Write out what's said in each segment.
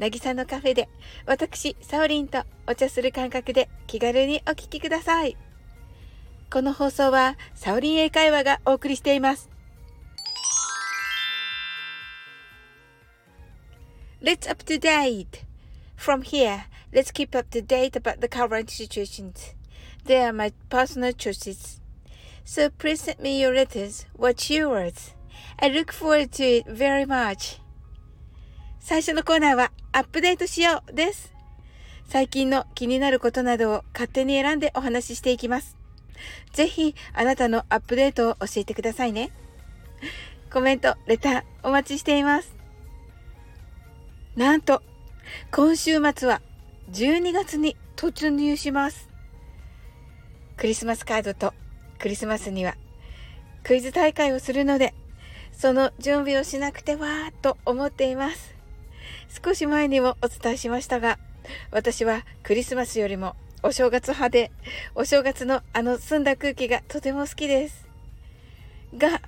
なぎさのカフェで、私、サオリンとお茶する感覚で気軽にお聞きください。この放送は、サオリン英会話がお送りしています。Let's up to date! From here, let's keep up to date about the current situations. They are my personal choices. So please send me your letters. What's yours? I look forward to it very much. 最初のコーナーはアップデートしようです。最近の気になることなどを勝手に選んでお話ししていきます。ぜひあなたのアップデートを教えてくださいね。コメント、レターお待ちしています。なんと、今週末は12月に突入します。クリスマスカードとクリスマスにはクイズ大会をするので、その準備をしなくてはと思っています。少し前にもお伝えしましたが、私はクリスマスよりもお正月派で、お正月のあの澄んだ空気がとても好きです。が、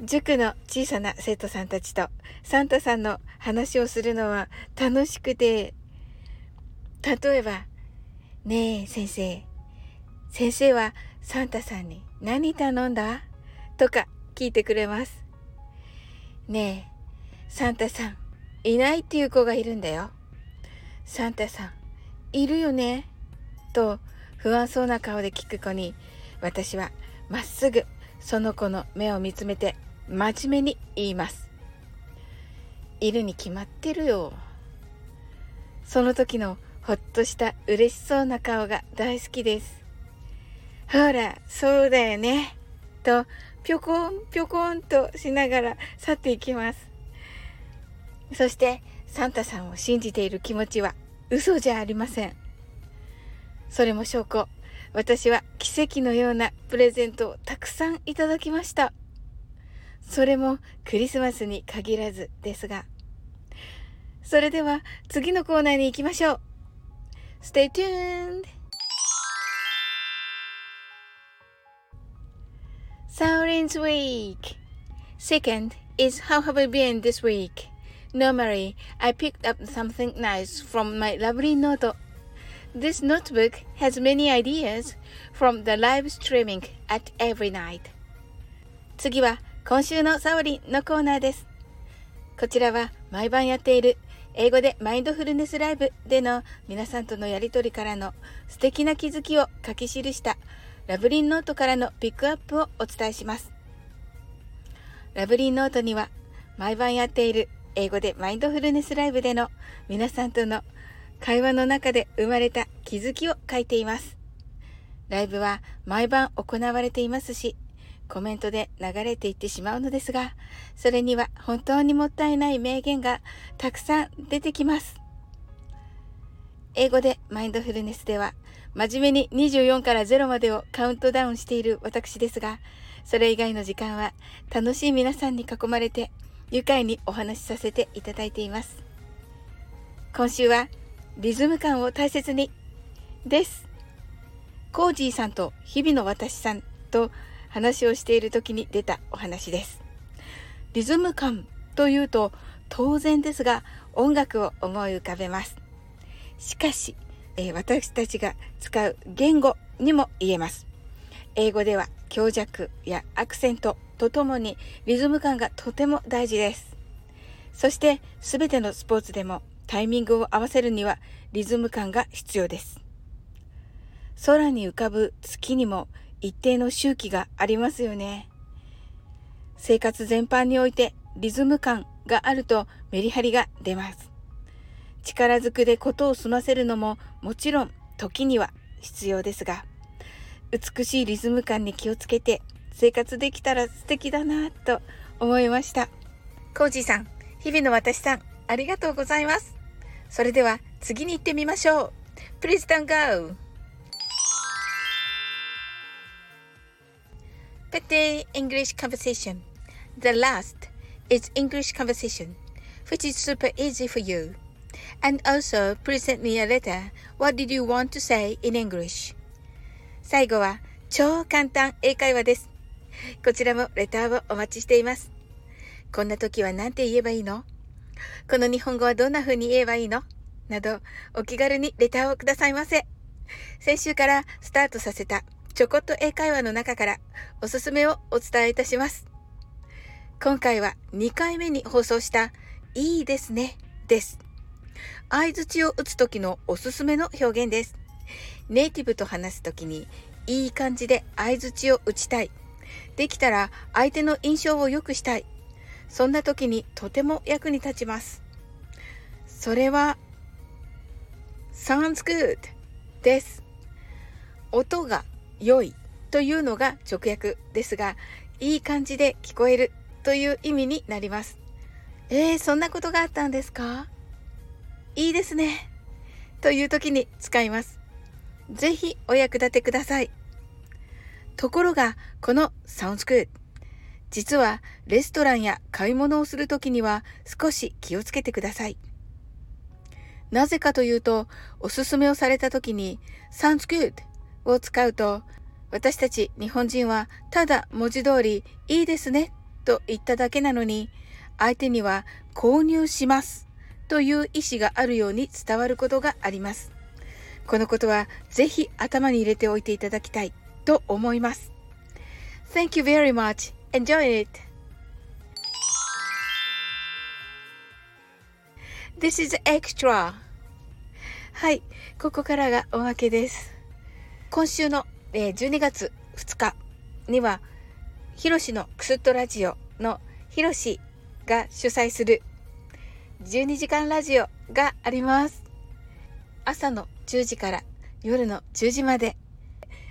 塾の小さな生徒さんたちとサンタさんの話をするのは楽しくて、例えば、ねえ先生、先生はサンタさんに何頼んだ？とか聞いてくれます。ねえ、サンタさん、いないっていう子がいるんだよ。サンタさん、いるよねと不安そうな顔で聞く子に、私はまっすぐその子の目を見つめて真面目に言います。いるに決まってるよ。その時のほっとした嬉しそうな顔が大好きです。ほら、そうだよね。と、ぴょこんぴょこんとしながら去っていきます。そしてサンタさんを信じている気持ちは嘘じゃありません。それも証拠。私は奇跡のようなプレゼントをたくさんいただきました。それもクリスマスに限らずですが。それでは次のコーナーに行きましょう。Stay tuned! Saurin's Week Second is How have you been this week? Normally, I picked up something nice from my lovely note. This notebook has many ideas from the live streaming at every night. 次は今週のサオリンのコーナーです。こちらは毎晩やっている英語でマインドフルネスライブでの皆さんとのやりとりからの素敵な気づきを書き記したラブリンノートからのピックアップをお伝えします。ラブリンノートには毎晩やっている英語でマインドフルネスライブでの皆さんとの会話の中で生まれた気づきを書いています。ライブは毎晩行われていますし、コメントで流れていってしまうのですが、それには本当にもったいない名言がたくさん出てきます。英語でマインドフルネスでは、真面目に24から0までをカウントダウンしている私ですが、それ以外の時間は楽しい皆さんに囲まれて愉快にお話しさせていただいています。今週はリズム感を大切にです。コージーさんと日々の私さんと話をしている時に出たお話です。リズム感というと当然ですが音楽を思い浮かべます。しかし、えー、私たちが使う言語にも言えます。英語では強弱やアクセントとともにリズム感がとても大事です。そして全てのスポーツでもタイミングを合わせるにはリズム感が必要です。空に浮かぶ月にも一定の周期がありますよね。生活全般においてリズム感があるとメリハリが出ます。力ずくでことを済ませるのももちろん時には必要ですが、美しいリズム感に気をつけて生活できたら素敵だなと思いました。コージーさん、日々の私さん、ありがとうございます。それでは次に行ってみましょう。Please don't go. Pette English conversation. The last is English conversation, which is super easy for you. And also, present me a letter. What did you want to say in English? 最後は超簡単英会話です。こちらもレターをお待ちしています。こんな時は何て言えばいいの？この日本語はどんな風に言えばいいの？など、お気軽にレターをくださいませ。先週からスタートさせたちょこっと英会話の中からおすすめをお伝えいたします。今回は2回目に放送したいいですねです。相槌を打つ時のおすすめの表現です。ネイティブと話す時にいい感じで相槌を打ちたい。できたら相手の印象を良くしたい。そんな時にとても役に立ちます。それは sounds good です。音が良いというのが直訳ですが、いい感じで聞こえるという意味になります。えー、そんなことがあったんですか？いいですね。という時に使います。ぜひお役立てください。ところが、この sounds good 実はレストランや買い物をするときには少し気をつけてください。なぜかというと、おすすめをされたときに sounds good を使うと、私たち日本人はただ文字通りいいですねと言っただけなのに、相手には購入しますという意思があるように伝わることがあります。このことはぜひ頭に入れておいていただきたいと思います。Thank you very much. Enjoy it! This is extra. はい、ここからがおまけです。今週の、えー、12月2日には、ヒロシのクスッとラジオのヒロシが主催する12時間ラジオがあります。朝の10時から夜の10時まで、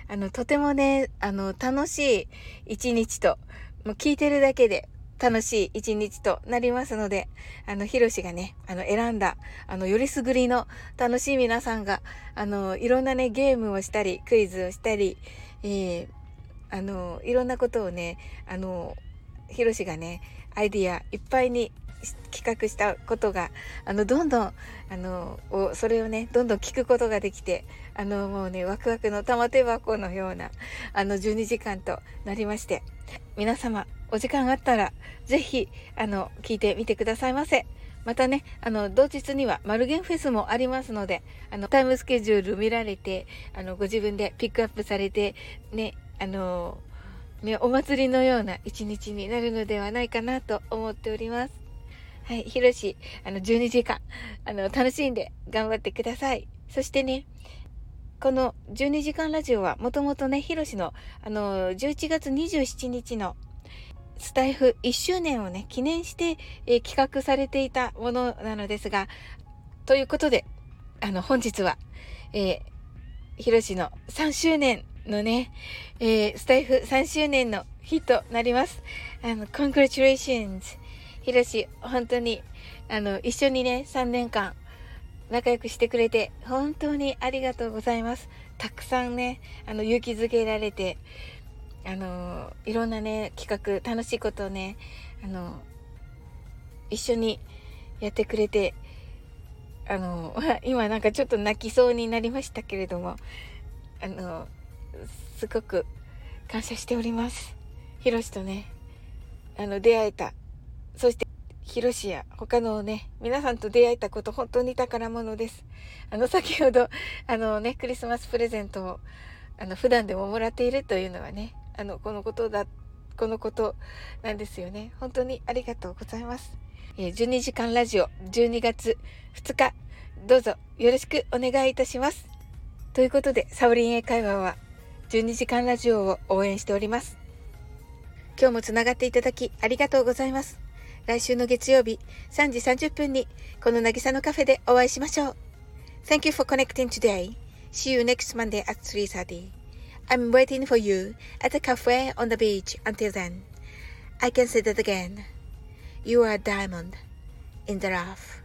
あの、とてもね、あの、楽しい一日と、もう聞いてるだけで楽しい一日となりますので、あの、ヒロシがね、あの、選んだ、あの、よりすぐりの楽しい皆さんが、あの、いろんなね、ゲームをしたり、クイズをしたり、えー、あの、いろんなことをね、あの、ヒロシがね、アイディアいっぱいに企画したことが、あの、どんどん、あの、それをね、どんどん聞くことができて、あの、もうね、ワクワクの玉手箱のような、あの、12時間となりまして、皆様、お時間あったら、ぜひ、あの、聞いてみてくださいませ。またね、あの、同日にはマルゲンフェスもありますので、あの、タイムスケジュール見られて、あの、ご自分でピックアップされて、ね、あの、ね、お祭りのような一日になるのではないかなと思っております。はい、ひろし、あの、12時間、あの、楽しんで頑張ってください。そしてね、この12時間ラジオはもともとね、ひろしの、あの、11月27日のスタイフ1周年をね、記念して、えー、企画されていたものなのですが、ということで、あの、本日は、えー、ひろしの3周年のね、えー、スタイフ3周年の日となります。あの、congratulations! ひろし、本当に、あの、一緒にね、3年間、仲良くしてくれて、本当にありがとうございます。たくさんね、あの、勇気づけられて、あの、いろんなね、企画、楽しいことをね、あの、一緒にやってくれて、あの、今なんかちょっと泣きそうになりましたけれども、あの、すごく感謝しております。ひろしとね、あの、出会えた。そして、ヒロシや他のね、皆さんと出会えたこと本当に宝物です。あの、先ほど、あのね、クリスマスプレゼントを、あの、普段でももらっているというのはね、あの、このことだ、このことなんですよね。本当にありがとうございます。えー、12時間ラジオ12月2日、どうぞよろしくお願いいたします。ということで、サオリン英会話は12時間ラジオを応援しております。今日もつながっていただきありがとうございます。来週の月曜日3時30分にこの渚のカフェでお会いしましょう。Thank you for connecting today. See you next Monday at 3.30. I'm waiting for you at the cafe on the beach until then. I can say that again. You are a diamond in the rough.